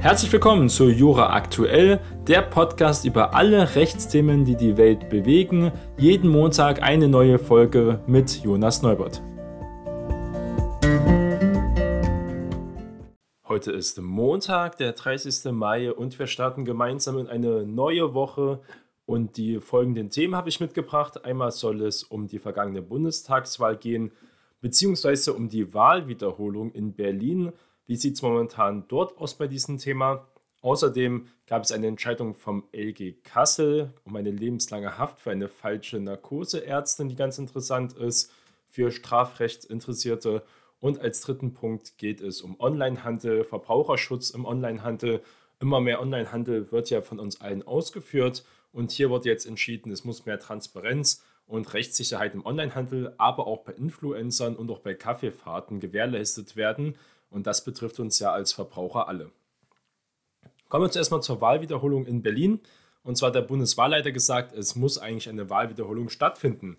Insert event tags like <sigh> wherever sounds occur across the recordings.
Herzlich willkommen zu Jura Aktuell, der Podcast über alle Rechtsthemen, die die Welt bewegen. Jeden Montag eine neue Folge mit Jonas Neubert. Heute ist Montag, der 30. Mai und wir starten gemeinsam in eine neue Woche. Und die folgenden Themen habe ich mitgebracht. Einmal soll es um die vergangene Bundestagswahl gehen, beziehungsweise um die Wahlwiederholung in Berlin. Wie sieht es momentan dort aus bei diesem Thema? Außerdem gab es eine Entscheidung vom LG Kassel um eine lebenslange Haft für eine falsche Narkoseärztin, die ganz interessant ist für Strafrechtsinteressierte. Und als dritten Punkt geht es um Onlinehandel, Verbraucherschutz im Onlinehandel. Immer mehr Onlinehandel wird ja von uns allen ausgeführt. Und hier wurde jetzt entschieden, es muss mehr Transparenz und Rechtssicherheit im Onlinehandel, aber auch bei Influencern und auch bei Kaffeefahrten gewährleistet werden. Und das betrifft uns ja als Verbraucher alle. Kommen wir zuerst mal zur Wahlwiederholung in Berlin. Und zwar hat der Bundeswahlleiter gesagt, es muss eigentlich eine Wahlwiederholung stattfinden.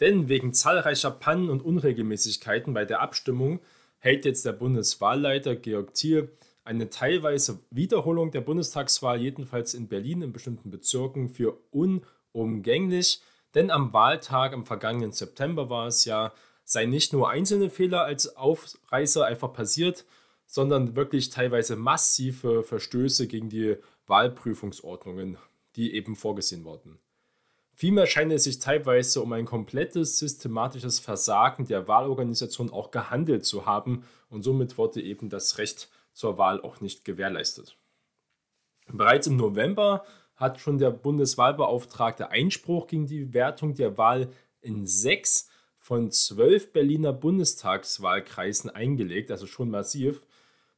Denn wegen zahlreicher Pannen und Unregelmäßigkeiten bei der Abstimmung hält jetzt der Bundeswahlleiter Georg Thiel eine teilweise Wiederholung der Bundestagswahl, jedenfalls in Berlin in bestimmten Bezirken, für unumgänglich. Denn am Wahltag am vergangenen September war es ja, seien nicht nur einzelne Fehler als Aufreißer einfach passiert, sondern wirklich teilweise massive Verstöße gegen die Wahlprüfungsordnungen, die eben vorgesehen wurden. Vielmehr scheint es sich teilweise um ein komplettes systematisches Versagen der Wahlorganisation auch gehandelt zu haben und somit wurde eben das Recht zur Wahl auch nicht gewährleistet. Bereits im November hat schon der Bundeswahlbeauftragte Einspruch gegen die Wertung der Wahl in sechs von zwölf Berliner Bundestagswahlkreisen eingelegt, also schon massiv,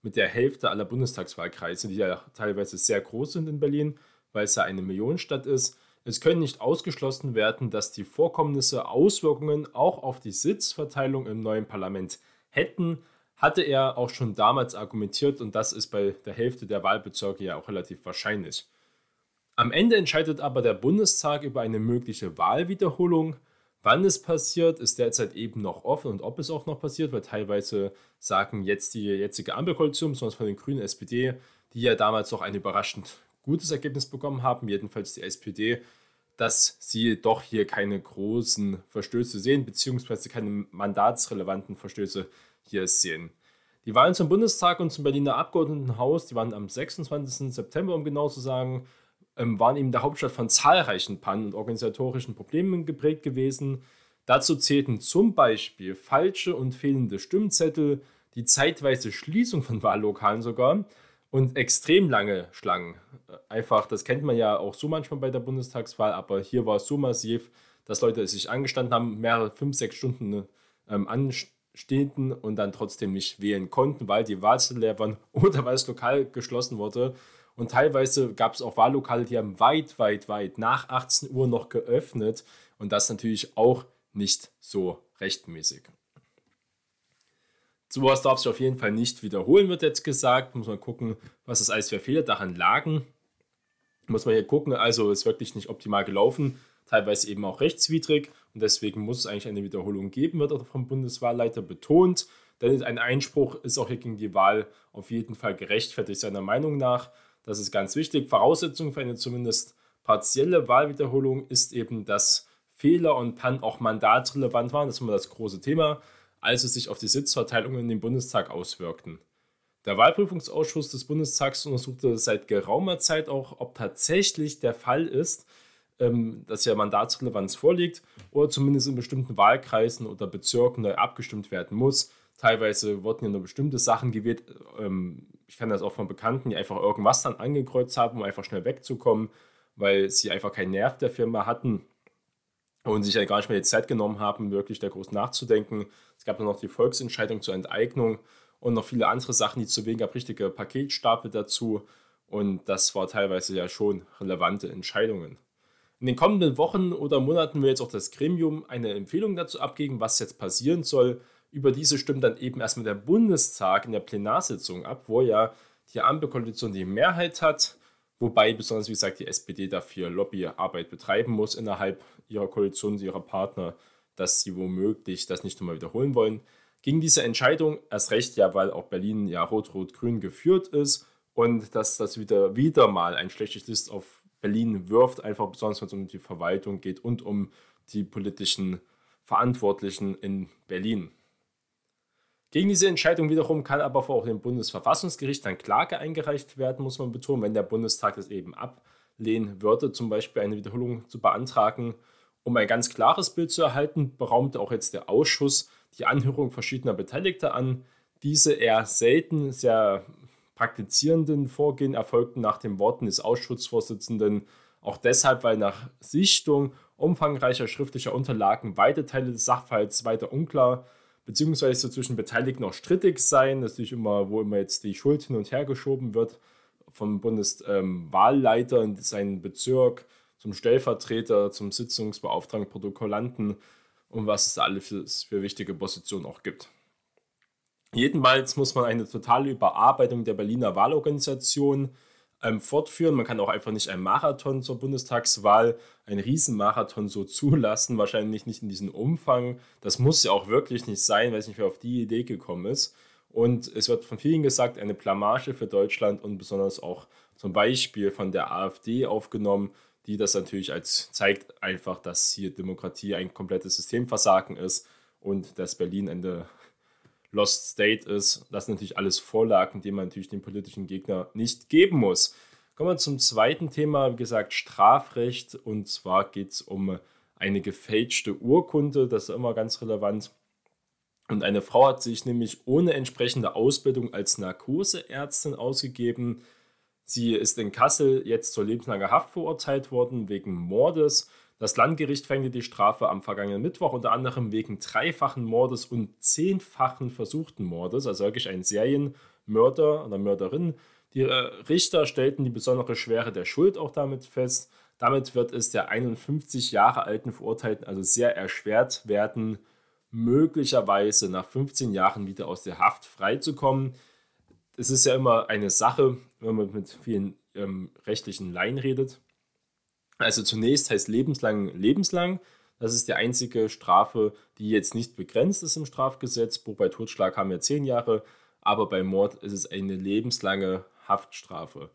mit der Hälfte aller Bundestagswahlkreise, die ja teilweise sehr groß sind in Berlin, weil es ja eine Millionenstadt ist. Es können nicht ausgeschlossen werden, dass die Vorkommnisse Auswirkungen auch auf die Sitzverteilung im neuen Parlament hätten, hatte er auch schon damals argumentiert und das ist bei der Hälfte der Wahlbezirke ja auch relativ wahrscheinlich. Am Ende entscheidet aber der Bundestag über eine mögliche Wahlwiederholung. Wann es passiert, ist derzeit eben noch offen und ob es auch noch passiert, weil teilweise sagen jetzt die jetzige Ampelkoalition, besonders von den Grünen SPD, die ja damals noch ein überraschend gutes Ergebnis bekommen haben, jedenfalls die SPD, dass sie doch hier keine großen Verstöße sehen, beziehungsweise keine mandatsrelevanten Verstöße hier sehen. Die Wahlen zum Bundestag und zum Berliner Abgeordnetenhaus, die waren am 26. September, um genau zu sagen, waren eben der Hauptstadt von zahlreichen Pannen und organisatorischen Problemen geprägt gewesen. Dazu zählten zum Beispiel falsche und fehlende Stimmzettel, die zeitweise Schließung von Wahllokalen sogar und extrem lange Schlangen. Einfach, das kennt man ja auch so manchmal bei der Bundestagswahl, aber hier war es so massiv, dass Leute sich angestanden haben, mehrere fünf, sechs Stunden ähm, anstehten und dann trotzdem nicht wählen konnten, weil die Wahlzettel leer waren <laughs> oder weil das Lokal geschlossen wurde. Und teilweise gab es auch Wahllokale, die haben weit, weit, weit nach 18 Uhr noch geöffnet. Und das natürlich auch nicht so rechtmäßig. Sowas darf sich auf jeden Fall nicht wiederholen, wird jetzt gesagt. Muss man gucken, was das alles für Fehler daran lagen. Muss man hier gucken, also ist wirklich nicht optimal gelaufen, teilweise eben auch rechtswidrig und deswegen muss es eigentlich eine Wiederholung geben, wird auch vom Bundeswahlleiter betont. Denn ein Einspruch ist auch hier gegen die Wahl auf jeden Fall gerechtfertigt, seiner Meinung nach. Das ist ganz wichtig. Voraussetzung für eine zumindest partielle Wahlwiederholung ist eben, dass Fehler und Pannen auch mandatsrelevant waren. Das ist immer das große Thema, also sich auf die Sitzverteilung in den Bundestag auswirkten. Der Wahlprüfungsausschuss des Bundestags untersuchte seit geraumer Zeit auch, ob tatsächlich der Fall ist, ähm, dass ja Mandatsrelevanz vorliegt oder zumindest in bestimmten Wahlkreisen oder Bezirken neu abgestimmt werden muss. Teilweise wurden ja nur bestimmte Sachen gewählt. Ähm, ich kenne das auch von Bekannten, die einfach irgendwas dann angekreuzt haben, um einfach schnell wegzukommen, weil sie einfach keinen Nerv der Firma hatten und sich ja gar nicht mehr die Zeit genommen haben, wirklich da groß nachzudenken. Es gab dann noch die Volksentscheidung zur Enteignung und noch viele andere Sachen, die zu wegen gab, richtige Paketstapel dazu. Und das war teilweise ja schon relevante Entscheidungen. In den kommenden Wochen oder Monaten will jetzt auch das Gremium eine Empfehlung dazu abgeben, was jetzt passieren soll. Über diese stimmt dann eben erstmal der Bundestag in der Plenarsitzung ab, wo ja die Ampelkoalition die Mehrheit hat, wobei besonders, wie gesagt, die SPD dafür Lobbyarbeit betreiben muss innerhalb ihrer Koalition, ihrer Partner, dass sie womöglich das nicht nochmal wiederholen wollen. Gegen diese Entscheidung, erst recht ja, weil auch Berlin ja rot-rot-grün geführt ist und dass das wieder, wieder mal ein schlechtes Licht auf Berlin wirft, einfach besonders wenn es um die Verwaltung geht und um die politischen Verantwortlichen in Berlin. Gegen diese Entscheidung wiederum kann aber vor dem Bundesverfassungsgericht dann Klage eingereicht werden, muss man betonen, wenn der Bundestag das eben ablehnen würde, zum Beispiel eine Wiederholung zu beantragen. Um ein ganz klares Bild zu erhalten, beraumte auch jetzt der Ausschuss die Anhörung verschiedener Beteiligter an. Diese eher selten sehr praktizierenden Vorgehen erfolgten nach den Worten des Ausschussvorsitzenden auch deshalb, weil nach Sichtung umfangreicher schriftlicher Unterlagen weite Teile des Sachverhalts weiter unklar beziehungsweise zwischen Beteiligten auch strittig seien. Das immer, wo immer jetzt die Schuld hin und her geschoben wird vom Bundeswahlleiter ähm, in seinen Bezirk zum Stellvertreter, zum Sitzungsbeauftragten, Protokollanten und was es da alles für, für wichtige Positionen auch gibt. Jedenfalls muss man eine totale Überarbeitung der Berliner Wahlorganisation ähm, fortführen. Man kann auch einfach nicht einen Marathon zur Bundestagswahl, einen Riesenmarathon so <laughs> zulassen, wahrscheinlich nicht in diesem Umfang. Das muss ja auch wirklich nicht sein, weil es nicht mehr auf die Idee gekommen ist. Und es wird von vielen gesagt, eine Blamage für Deutschland und besonders auch zum Beispiel von der AfD aufgenommen, die das natürlich als zeigt einfach, dass hier Demokratie ein komplettes Systemversagen ist und dass Berlin eine Lost State ist. Das sind natürlich alles Vorlagen, die man natürlich dem politischen Gegner nicht geben muss. Kommen wir zum zweiten Thema, wie gesagt, Strafrecht. Und zwar geht es um eine gefälschte Urkunde. Das ist immer ganz relevant. Und eine Frau hat sich nämlich ohne entsprechende Ausbildung als Narkoseärztin ausgegeben. Sie ist in Kassel jetzt zur lebenslanger Haft verurteilt worden wegen Mordes. Das Landgericht verhängte die Strafe am vergangenen Mittwoch unter anderem wegen dreifachen Mordes und zehnfachen versuchten Mordes, also wirklich ein Serienmörder oder Mörderin. Die äh, Richter stellten die besondere Schwere der Schuld auch damit fest. Damit wird es der 51 Jahre alten Verurteilten also sehr erschwert werden, möglicherweise nach 15 Jahren wieder aus der Haft freizukommen. Es ist ja immer eine Sache, wenn man mit vielen ähm, rechtlichen Laien redet. Also zunächst heißt lebenslang lebenslang. Das ist die einzige Strafe, die jetzt nicht begrenzt ist im Strafgesetzbuch. Bei Totschlag haben wir zehn Jahre, aber bei Mord ist es eine lebenslange Haftstrafe.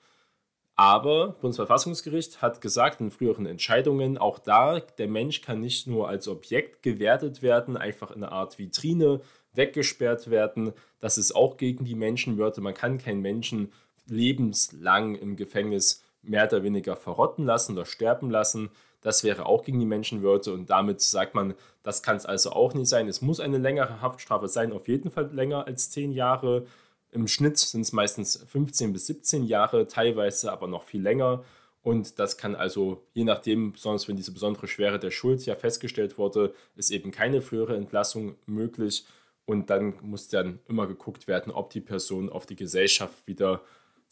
Aber Bundesverfassungsgericht hat gesagt in früheren Entscheidungen, auch da, der Mensch kann nicht nur als Objekt gewertet werden, einfach in einer Art Vitrine weggesperrt werden. Das ist auch gegen die Menschenwürde. Man kann keinen Menschen lebenslang im Gefängnis mehr oder weniger verrotten lassen oder sterben lassen. Das wäre auch gegen die Menschenwürde und damit sagt man, das kann es also auch nicht sein. Es muss eine längere Haftstrafe sein, auf jeden Fall länger als 10 Jahre. Im Schnitt sind es meistens 15 bis 17 Jahre, teilweise aber noch viel länger. Und das kann also, je nachdem, besonders wenn diese besondere Schwere der Schuld ja festgestellt wurde, ist eben keine frühere Entlassung möglich. Und dann muss dann immer geguckt werden, ob die Person auf die Gesellschaft wieder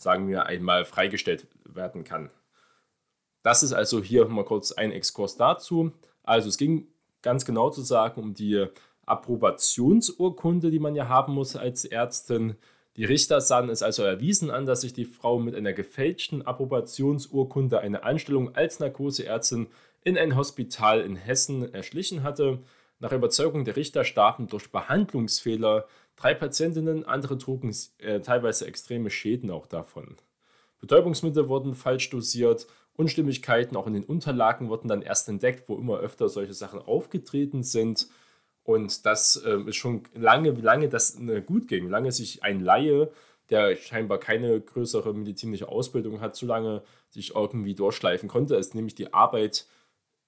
sagen wir, einmal freigestellt werden kann. Das ist also hier mal kurz ein Exkurs dazu. Also es ging ganz genau zu sagen um die Approbationsurkunde, die man ja haben muss als Ärztin. Die Richter sahen es also erwiesen an, dass sich die Frau mit einer gefälschten Approbationsurkunde eine Anstellung als Narkoseärztin in ein Hospital in Hessen erschlichen hatte. Nach Überzeugung der Richter starben durch Behandlungsfehler drei Patientinnen, andere trugen äh, teilweise extreme Schäden auch davon. Betäubungsmittel wurden falsch dosiert, Unstimmigkeiten auch in den Unterlagen wurden dann erst entdeckt, wo immer öfter solche Sachen aufgetreten sind. Und das äh, ist schon lange, wie lange das äh, gut ging, wie lange sich ein Laie, der scheinbar keine größere medizinische Ausbildung hat, so lange sich irgendwie durchschleifen konnte, ist nämlich die Arbeit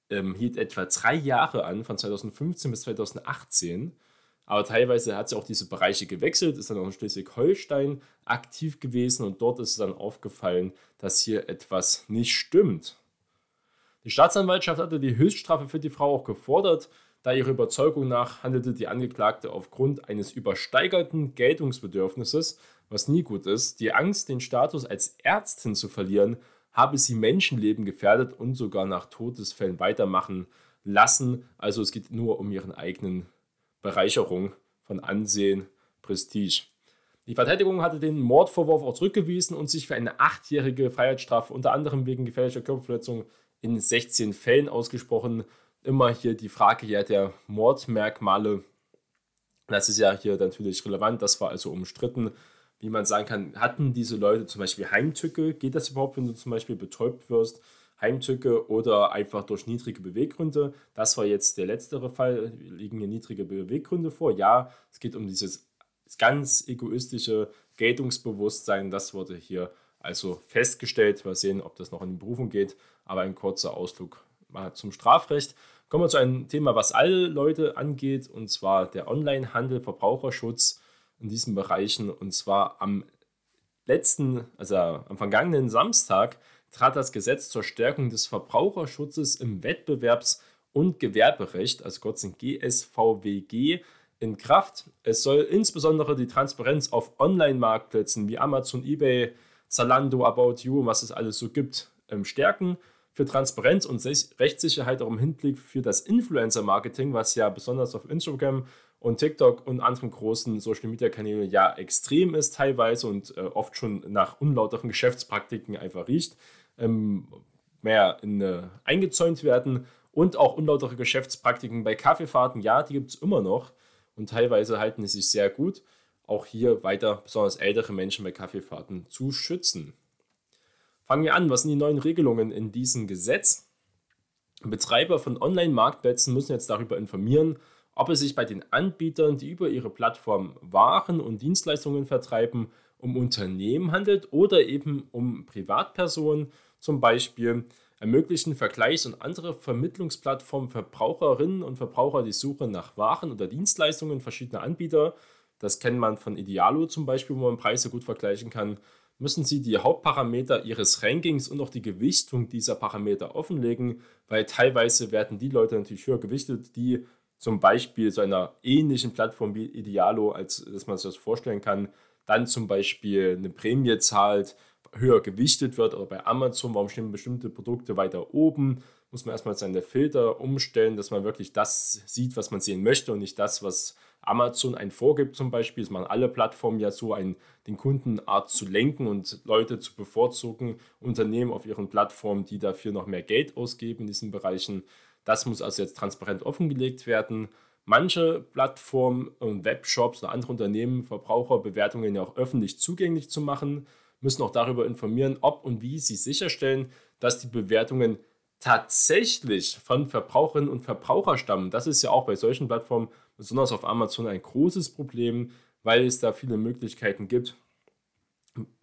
ähm, hielt etwa drei Jahre an, von 2015 bis 2018. Aber teilweise hat sie auch diese Bereiche gewechselt, ist dann auch in Schleswig-Holstein aktiv gewesen und dort ist es dann aufgefallen, dass hier etwas nicht stimmt. Die Staatsanwaltschaft hatte die Höchststrafe für die Frau auch gefordert, da ihrer Überzeugung nach handelte die Angeklagte aufgrund eines übersteigerten Geltungsbedürfnisses, was nie gut ist. Die Angst, den Status als Ärztin zu verlieren, habe sie Menschenleben gefährdet und sogar nach Todesfällen weitermachen lassen. Also es geht nur um ihren eigenen Bereicherung von Ansehen, Prestige. Die Verteidigung hatte den Mordvorwurf auch zurückgewiesen und sich für eine achtjährige Freiheitsstrafe unter anderem wegen gefährlicher Körperverletzung in 16 Fällen ausgesprochen. Immer hier die Frage ja der Mordmerkmale. Das ist ja hier natürlich relevant. Das war also umstritten wie man sagen kann, hatten diese Leute zum Beispiel Heimtücke? Geht das überhaupt, wenn du zum Beispiel betäubt wirst? Heimtücke oder einfach durch niedrige Beweggründe. Das war jetzt der letztere Fall. Liegen hier niedrige Beweggründe vor? Ja, es geht um dieses ganz egoistische Geltungsbewusstsein. Das wurde hier also festgestellt. Wir sehen, ob das noch in die Berufung geht. Aber ein kurzer Ausflug mal zum Strafrecht. Kommen wir zu einem Thema, was alle Leute angeht, und zwar der Onlinehandel, Verbraucherschutz in diesen Bereichen. Und zwar am letzten, also am vergangenen Samstag, trat das Gesetz zur Stärkung des Verbraucherschutzes im Wettbewerbs- und Gewerberecht, also kurz in GSVWG, in Kraft. Es soll insbesondere die Transparenz auf Online-Marktplätzen wie Amazon, eBay, Zalando, About You, was es alles so gibt, ähm, stärken. Für Transparenz und Rechtssicherheit auch im Hinblick für das Influencer-Marketing, was ja besonders auf Instagram und TikTok und anderen großen Social-Media-Kanälen ja extrem ist teilweise und äh, oft schon nach unlauteren Geschäftspraktiken einfach riecht, ähm, mehr in, äh, eingezäunt werden und auch unlautere Geschäftspraktiken bei Kaffeefahrten, ja, die gibt es immer noch und teilweise halten sie sich sehr gut. Auch hier weiter besonders ältere Menschen bei Kaffeefahrten zu schützen. Fangen wir an, was sind die neuen Regelungen in diesem Gesetz? Betreiber von Online-Marktplätzen müssen jetzt darüber informieren, ob es sich bei den Anbietern, die über ihre Plattform Waren und Dienstleistungen vertreiben, um Unternehmen handelt oder eben um Privatpersonen, zum Beispiel ermöglichen Vergleichs- und andere Vermittlungsplattformen Verbraucherinnen und Verbraucher die Suche nach Waren oder Dienstleistungen verschiedener Anbieter. Das kennt man von Idealo zum Beispiel, wo man Preise gut vergleichen kann. Müssen Sie die Hauptparameter Ihres Rankings und auch die Gewichtung dieser Parameter offenlegen, weil teilweise werden die Leute natürlich höher gewichtet, die zum Beispiel so einer ähnlichen Plattform wie Idealo, als dass man sich das vorstellen kann, dann zum Beispiel eine Prämie zahlt, höher gewichtet wird oder bei Amazon, warum stehen bestimmte Produkte weiter oben, muss man erstmal seine Filter umstellen, dass man wirklich das sieht, was man sehen möchte und nicht das, was Amazon einen vorgibt zum Beispiel. Es machen alle Plattformen ja so, ein, den Kundenart zu lenken und Leute zu bevorzugen, Unternehmen auf ihren Plattformen, die dafür noch mehr Geld ausgeben in diesen Bereichen. Das muss also jetzt transparent offengelegt werden. Manche Plattformen und Webshops oder andere Unternehmen Verbraucherbewertungen ja auch öffentlich zugänglich zu machen, müssen auch darüber informieren, ob und wie sie sicherstellen, dass die Bewertungen tatsächlich von Verbraucherinnen und Verbrauchern stammen. Das ist ja auch bei solchen Plattformen, besonders auf Amazon, ein großes Problem, weil es da viele Möglichkeiten gibt,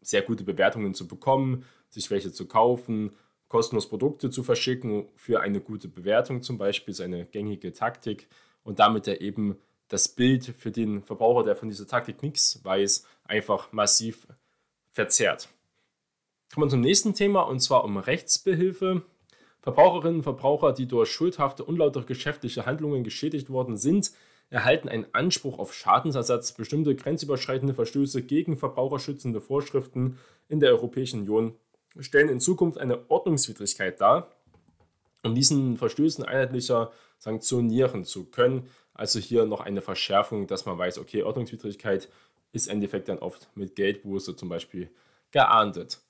sehr gute Bewertungen zu bekommen, sich welche zu kaufen kostenlos Produkte zu verschicken für eine gute Bewertung zum Beispiel, ist eine gängige Taktik und damit er eben das Bild für den Verbraucher, der von dieser Taktik nichts weiß, einfach massiv verzerrt. Kommen wir zum nächsten Thema und zwar um Rechtsbehilfe. Verbraucherinnen und Verbraucher, die durch schuldhafte, unlautere geschäftliche Handlungen geschädigt worden sind, erhalten einen Anspruch auf Schadensersatz. Bestimmte grenzüberschreitende Verstöße gegen verbraucherschützende Vorschriften in der Europäischen Union stellen in Zukunft eine Ordnungswidrigkeit dar, um diesen Verstößen einheitlicher sanktionieren zu können. Also hier noch eine Verschärfung, dass man weiß, okay, Ordnungswidrigkeit ist im Endeffekt dann oft mit Geldbuße zum Beispiel geahndet.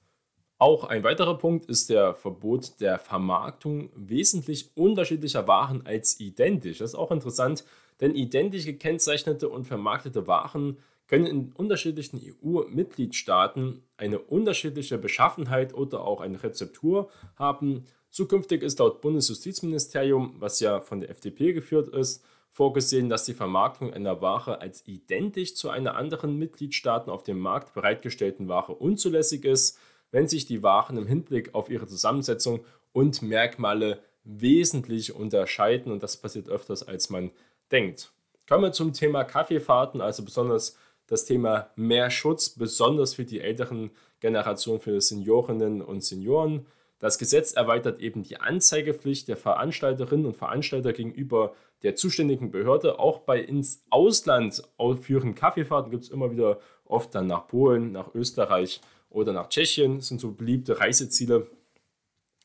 Auch ein weiterer Punkt ist der Verbot der Vermarktung wesentlich unterschiedlicher Waren als identisch. Das ist auch interessant, denn identisch gekennzeichnete und vermarktete Waren können in unterschiedlichen EU-Mitgliedstaaten eine unterschiedliche Beschaffenheit oder auch eine Rezeptur haben. Zukünftig ist laut Bundesjustizministerium, was ja von der FDP geführt ist, vorgesehen, dass die Vermarktung einer Ware als identisch zu einer anderen Mitgliedstaaten auf dem Markt bereitgestellten Ware unzulässig ist, wenn sich die Waren im Hinblick auf ihre Zusammensetzung und Merkmale wesentlich unterscheiden und das passiert öfters als man denkt. Kommen wir zum Thema Kaffeefahrten, also besonders das Thema mehr Schutz, besonders für die älteren Generationen, für Seniorinnen und Senioren. Das Gesetz erweitert eben die Anzeigepflicht der Veranstalterinnen und Veranstalter gegenüber der zuständigen Behörde. Auch bei ins Ausland führenden Kaffeefahrten gibt es immer wieder oft dann nach Polen, nach Österreich oder nach Tschechien. Das sind so beliebte Reiseziele.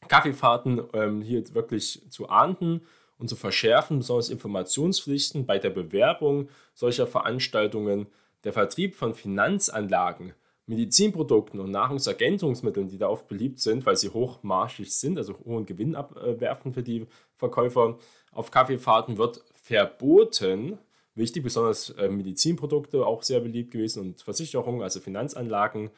Kaffeefahrten ähm, hier wirklich zu ahnden und zu verschärfen, besonders Informationspflichten bei der Bewerbung solcher Veranstaltungen der Vertrieb von Finanzanlagen, Medizinprodukten und Nahrungsergänzungsmitteln, die da oft beliebt sind, weil sie hochmarschig sind, also hohen Gewinn abwerfen für die Verkäufer auf Kaffeefahrten, wird verboten. wichtig, besonders äh, Medizinprodukte auch sehr beliebt gewesen und Versicherungen, also Finanzanlagen.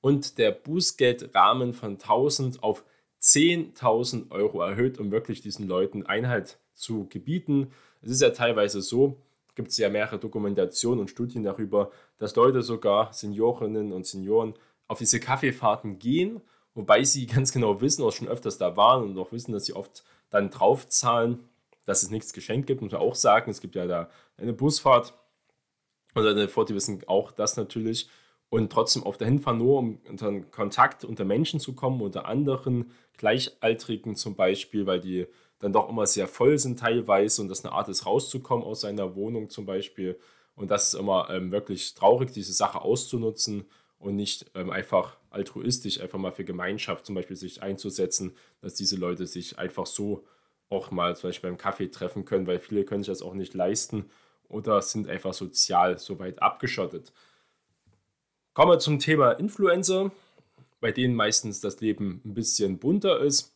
Und der Bußgeldrahmen von 1000 auf 10.000 Euro erhöht, um wirklich diesen Leuten Einhalt zu gebieten. Es ist ja teilweise so, gibt es ja mehrere Dokumentationen und Studien darüber, dass Leute sogar, Seniorinnen und Senioren, auf diese Kaffeefahrten gehen, wobei sie <laughs> ganz genau wissen, auch schon öfters da waren und auch wissen, dass sie oft dann draufzahlen, dass es nichts geschenkt gibt, muss man auch sagen. Es gibt ja da eine Busfahrt und eine Fahrt, die wissen auch das natürlich und trotzdem auf der Hinfahrt nur, um unter Kontakt unter Menschen zu kommen, unter anderen Gleichaltrigen zum Beispiel, weil die dann doch immer sehr voll sind teilweise und das eine Art ist, rauszukommen aus seiner Wohnung zum Beispiel. Und das ist immer ähm, wirklich traurig, diese Sache auszunutzen und nicht ähm, einfach altruistisch, einfach mal für Gemeinschaft zum Beispiel sich einzusetzen, dass diese Leute sich einfach so auch mal zum Beispiel beim Kaffee treffen können, weil viele können sich das auch nicht leisten oder sind einfach sozial so weit abgeschottet. Kommen wir zum Thema Influencer, bei denen meistens das Leben ein bisschen bunter ist.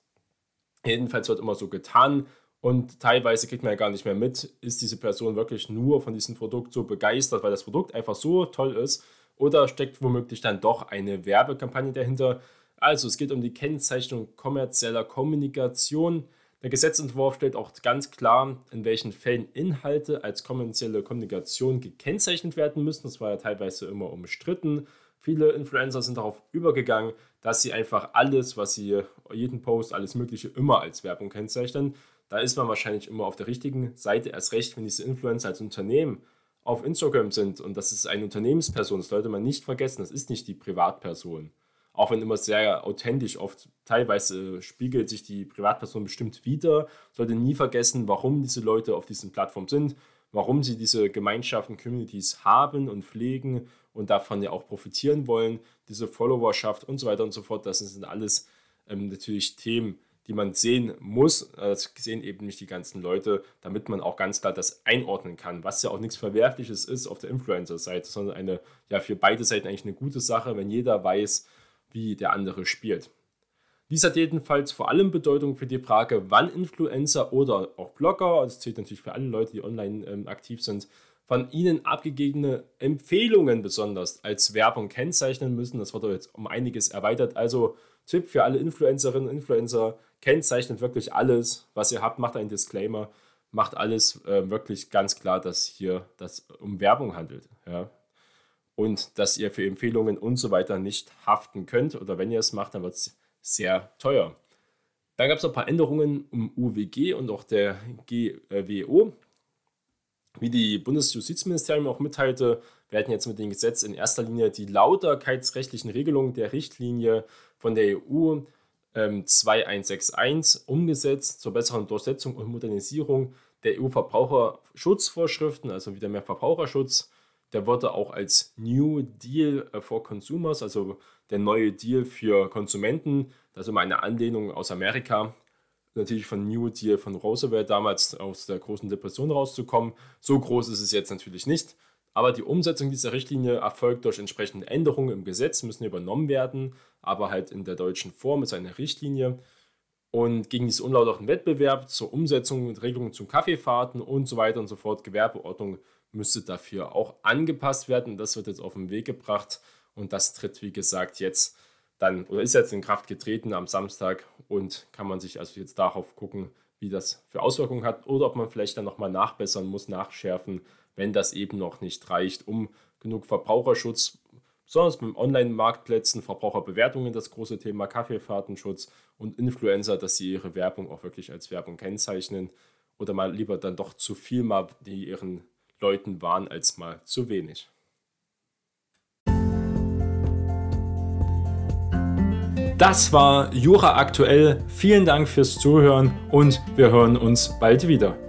Jedenfalls wird immer so getan und teilweise kriegt man ja gar nicht mehr mit, ist diese Person wirklich nur von diesem Produkt so begeistert, weil das Produkt einfach so toll ist oder steckt womöglich dann doch eine Werbekampagne dahinter. Also es geht um die Kennzeichnung kommerzieller Kommunikation. Der Gesetzentwurf stellt auch ganz klar, in welchen Fällen Inhalte als kommerzielle Kommunikation gekennzeichnet werden müssen. Das war ja teilweise immer umstritten. Viele Influencer sind darauf übergegangen, dass sie einfach alles, was sie, jeden Post, alles Mögliche immer als Werbung kennzeichnen. Da ist man wahrscheinlich immer auf der richtigen Seite, erst recht, wenn diese Influencer als Unternehmen auf Instagram sind und das ist eine Unternehmensperson, das sollte man nicht vergessen, das ist nicht die Privatperson auch wenn immer sehr authentisch, oft teilweise spiegelt sich die Privatperson bestimmt wieder, sollte nie vergessen, warum diese Leute auf diesen Plattformen sind, warum sie diese Gemeinschaften, Communities haben und pflegen und davon ja auch profitieren wollen, diese Followerschaft und so weiter und so fort. Das sind alles ähm, natürlich Themen, die man sehen muss. Das sehen eben nicht die ganzen Leute, damit man auch ganz klar das einordnen kann, was ja auch nichts Verwerfliches ist auf der Influencer-Seite, sondern eine, ja, für beide Seiten eigentlich eine gute Sache, wenn jeder weiß, wie der andere spielt. Dies hat jedenfalls vor allem Bedeutung für die Frage, wann Influencer oder auch Blogger, das zählt natürlich für alle Leute, die online ähm, aktiv sind, von ihnen abgegebene Empfehlungen besonders als Werbung kennzeichnen müssen. Das wurde jetzt um einiges erweitert. Also Tipp für alle Influencerinnen und Influencer, kennzeichnet wirklich alles, was ihr habt, macht einen Disclaimer, macht alles äh, wirklich ganz klar, dass hier das um Werbung handelt. Ja und dass ihr für Empfehlungen und so weiter nicht haften könnt. Oder wenn ihr es macht, dann wird es sehr teuer. Dann gab es ein paar Änderungen um UWG und auch der GWO. Wie die Bundesjustizministerium auch mitteilte, werden jetzt mit dem Gesetz in erster Linie die lauterkeitsrechtlichen Regelungen der Richtlinie von der EU ähm, 2161 umgesetzt zur besseren Durchsetzung und Modernisierung der EU-Verbraucherschutzvorschriften, also wieder mehr Verbraucherschutz der wurde auch als New Deal äh, for Consumers, also der neue Deal für Konsumenten, das ist immer eine Anlehnung aus Amerika, natürlich von New Deal von Roosevelt damals aus der großen Depression rauszukommen. So groß ist es jetzt natürlich nicht. Aber die Umsetzung dieser Richtlinie erfolgt durch entsprechende Änderungen im Gesetz, müssen übernommen werden, aber halt in der deutschen Form ist eine Richtlinie. Und gegen diesen unlauteren Wettbewerb zur Umsetzung und Regelungen zum Kaffeefahrten und so weiter und so fort, Gewerbeordnung müsste dafür auch angepasst werden. Das wird jetzt auf den Weg gebracht und das tritt, wie gesagt, jetzt dann oder ist jetzt in Kraft getreten am Samstag und kann man sich also jetzt darauf gucken, wie das für Auswirkungen hat oder ob man vielleicht dann nochmal nachbessern muss, nachschärfen, wenn das eben noch nicht reicht, um genug Verbraucherschutz, besonders beim Online-Marktplätzen, Verbraucherbewertungen, das große Thema Kaffeefahrtenschutz und Influencer, dass sie ihre Werbung auch wirklich als Werbung kennzeichnen oder mal lieber dann doch zu viel mal die ihren Leuten waren als mal zu wenig. Das war Jura aktuell. Vielen Dank fürs Zuhören und wir hören uns bald wieder.